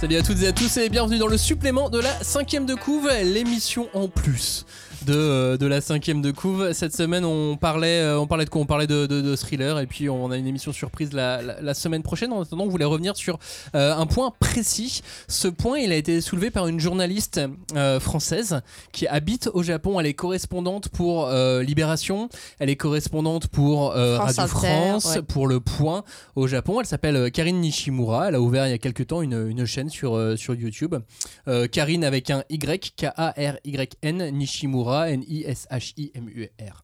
Salut à toutes et à tous et bienvenue dans le supplément de la cinquième de couve, l'émission en plus de, euh, de la cinquième de couve. Cette semaine, on parlait, euh, on parlait de quoi? On parlait de, de- de thriller et puis on a une émission surprise la, la- la semaine prochaine. En attendant, on voulait revenir sur euh, un point précis. Ce point, il a été soulevé par une journaliste euh, française qui habite au Japon. Elle est correspondante pour euh, Libération, elle est correspondante pour France Radio Inter, France, ouais. pour Le Point au Japon. Elle s'appelle Karine Nishimura. Elle a ouvert il y a quelques temps une, une chaîne sur, euh, sur YouTube. Euh, Karine avec un Y, K-A-R-Y-N, Nishimura, N-I-S-H-I-M-U-R-A.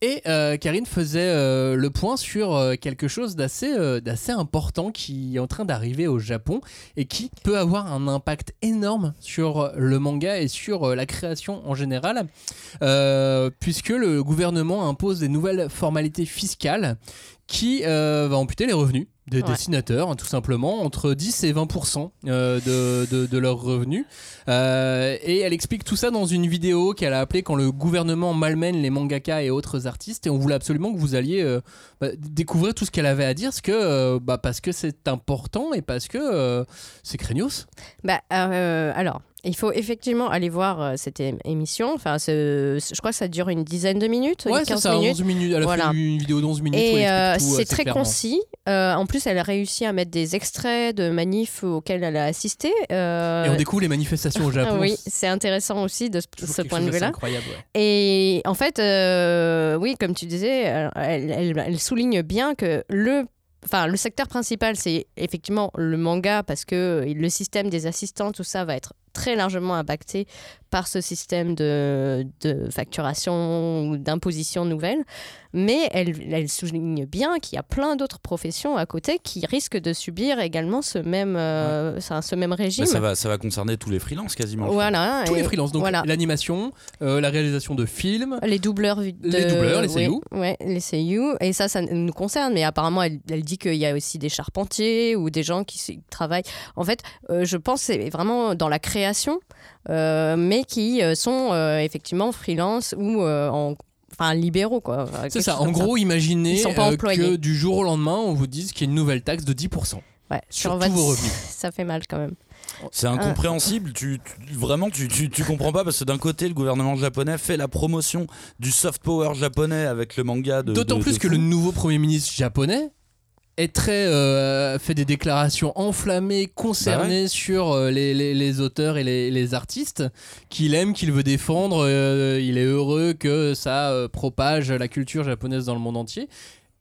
Et euh, Karine faisait le point sur quelque chose d'assez important qui est en train d'arriver au Japon et qui peut avoir un impact énorme sur le manga et sur la création en général, puisque le gouvernement impose des nouvelles formalités fiscales qui va amputer les revenus des Ouais. dessinateurs, hein, tout simplement, entre 10 et 20% euh, de, de, de leurs revenus. Euh, et elle explique tout ça dans une vidéo qu'elle a appelée Quand le gouvernement malmène les mangaka et autres artistes. Et on voulait absolument que vous alliez euh, bah, découvrir tout ce qu'elle avait à dire, parce que, euh, bah, parce que c'est important et parce que c'est craignos. Bah, alors, il faut effectivement aller voir euh, cette émission. Enfin, ce- je crois que ça dure une dizaine de minutes, Ouais, c'est 15 ça, minutes. 11 minutes. Elle a Voilà. fait une vidéo d'11 minutes. Et euh, tout c'est très clairement. concis. Euh, en plus, elle a réussi à mettre des extraits de manifs auxquels elle a assisté. Euh, Et on découvre les manifestations au Japon. oui, c'est intéressant aussi de ce, point de vue-là. incroyable, ouais. Et en fait, euh, oui, comme tu disais, euh, elle, elle- elle souligne bien que le, enfin, le secteur principal, c'est effectivement le manga parce que le système des assistants, tout ça va être très largement impacté par ce système de, de facturation ou d'imposition nouvelle. Mais elle, elle souligne bien qu'il y a plein d'autres professions à côté qui risquent de subir également ce même, euh, ce même régime. Ça, va, ça va concerner tous les freelances quasiment. Voilà. Tous et les freelances, donc voilà. l'animation, euh, la réalisation de films. Les doubleurs, de- Les doubleurs, les. Ouais, les seiyuu. Et ça, ça nous concerne. Mais apparemment, elle, elle dit qu'il y a aussi des charpentiers ou des gens qui travaillent. En fait, euh, je pense que c'est vraiment dans la création, euh, mais qui euh, sont euh, effectivement freelance ou euh, en, enfin libéraux quoi. C'est ça, en gros, imaginez sont pas euh, que du jour au lendemain, on vous dise qu'il y a une nouvelle taxe de 10%. Ouais, sur sur tous votre- vos revenus. Ça fait mal quand même. C'est incompréhensible. Tu, tu- vraiment, tu, tu, tu comprends pas parce que d'un côté, le gouvernement japonais fait la promotion du soft power japonais avec le manga de. D'autant plus de que fou. le nouveau Premier ministre japonais est très euh, fait des déclarations enflammées concernées sur euh, les, les- les auteurs et les, les artistes qu'il aime, qu'il veut défendre. euh, il est heureux que ça propage la culture japonaise dans le monde entier.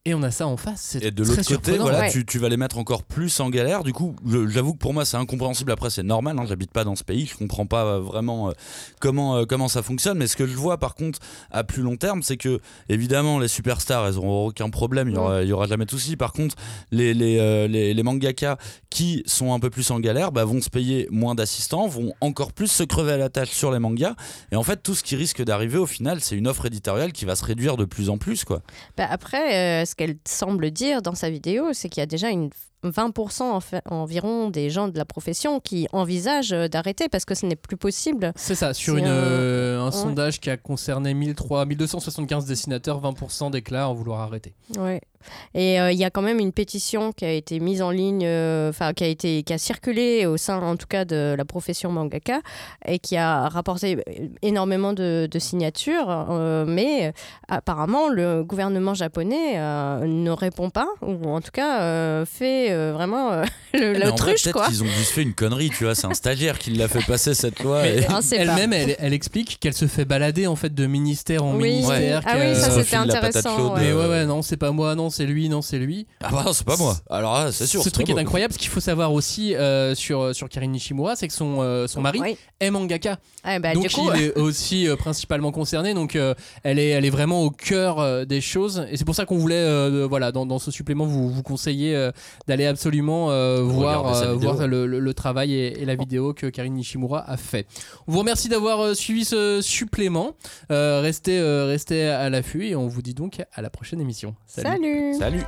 Et on a ça en face. C'est Et de l'autre côté, surprenant. voilà, Ouais. tu, tu vas les mettre encore plus en galère. Du coup, j'avoue que pour moi, c'est incompréhensible. Après, c'est normal. Hein, J'habite pas dans ce pays. Je comprends pas euh, vraiment euh, comment, euh, comment ça fonctionne. Mais ce que je vois, par contre, à plus long terme, c'est que, évidemment, les superstars, elles auront aucun problème. Il y aura, il y aura jamais de souci. Par contre, les, les, euh, les, les mangaka qui sont un peu plus en galère bah, vont se payer moins d'assistants, vont encore plus se crever à la tâche sur les mangas. Et en fait, tout ce qui risque d'arriver au final, c'est une offre éditoriale qui va se réduire de plus en plus. Quoi. Bah, après, euh, ce qu'elle semble dire dans sa vidéo, c'est qu'il y a déjà une 20% en fait- environ des gens de la profession qui envisagent euh, d'arrêter parce que ce n'est plus possible. C'est ça, sur une, un- euh, un ouais. sondage qui a concerné 1300 1275 dessinateurs, 20% déclarent vouloir arrêter. Ouais. Et euh, il y a quand même une pétition qui a été mise en ligne, euh, enfin qui a été qui a circulé au sein en tout cas de la profession mangaka et qui a rapporté énormément de, de signatures. euh, mais apparemment le gouvernement japonais euh, ne répond pas ou en tout cas euh, fait euh, vraiment euh, l'autruche peut-être quoi. qu'ils ont juste fait une connerie, tu vois. C'est un stagiaire qui l'a fait passer cette loi. Et- Ah. Elle-même, elle, elle explique qu'elle se fait balader en fait de ministère en Oui. ministère. Ah qu'elle- oui, ça c'était intéressant. ouais. Mais ouais, ouais, non, c'est pas moi, non, c'est lui, non, c'est lui. Ah bah non, c'est pas moi. Alors là, c'est sûr. Ce c'est truc pas est moi. incroyable, ce qu'il faut savoir aussi euh, sur, sur Karine Nishimura, c'est que son, euh, son mari Oui. est mangaka. Ah, bah, donc du coup, il est aussi euh, principalement concerné, donc euh, elle, est, elle est vraiment au cœur euh, des choses. Et c'est pour ça qu'on voulait, euh, voilà, dans, dans ce supplément, vous, vous conseiller euh, d'aller absolument euh, voir, Regarder sa euh, vidéo. voir le, le- le travail et, et la vidéo que Karine Nishimura a fait. On vous remercie d'avoir euh, suivi ce supplément. Euh, restez, euh, restez à l'affût et on vous dit donc à la prochaine émission. Salut.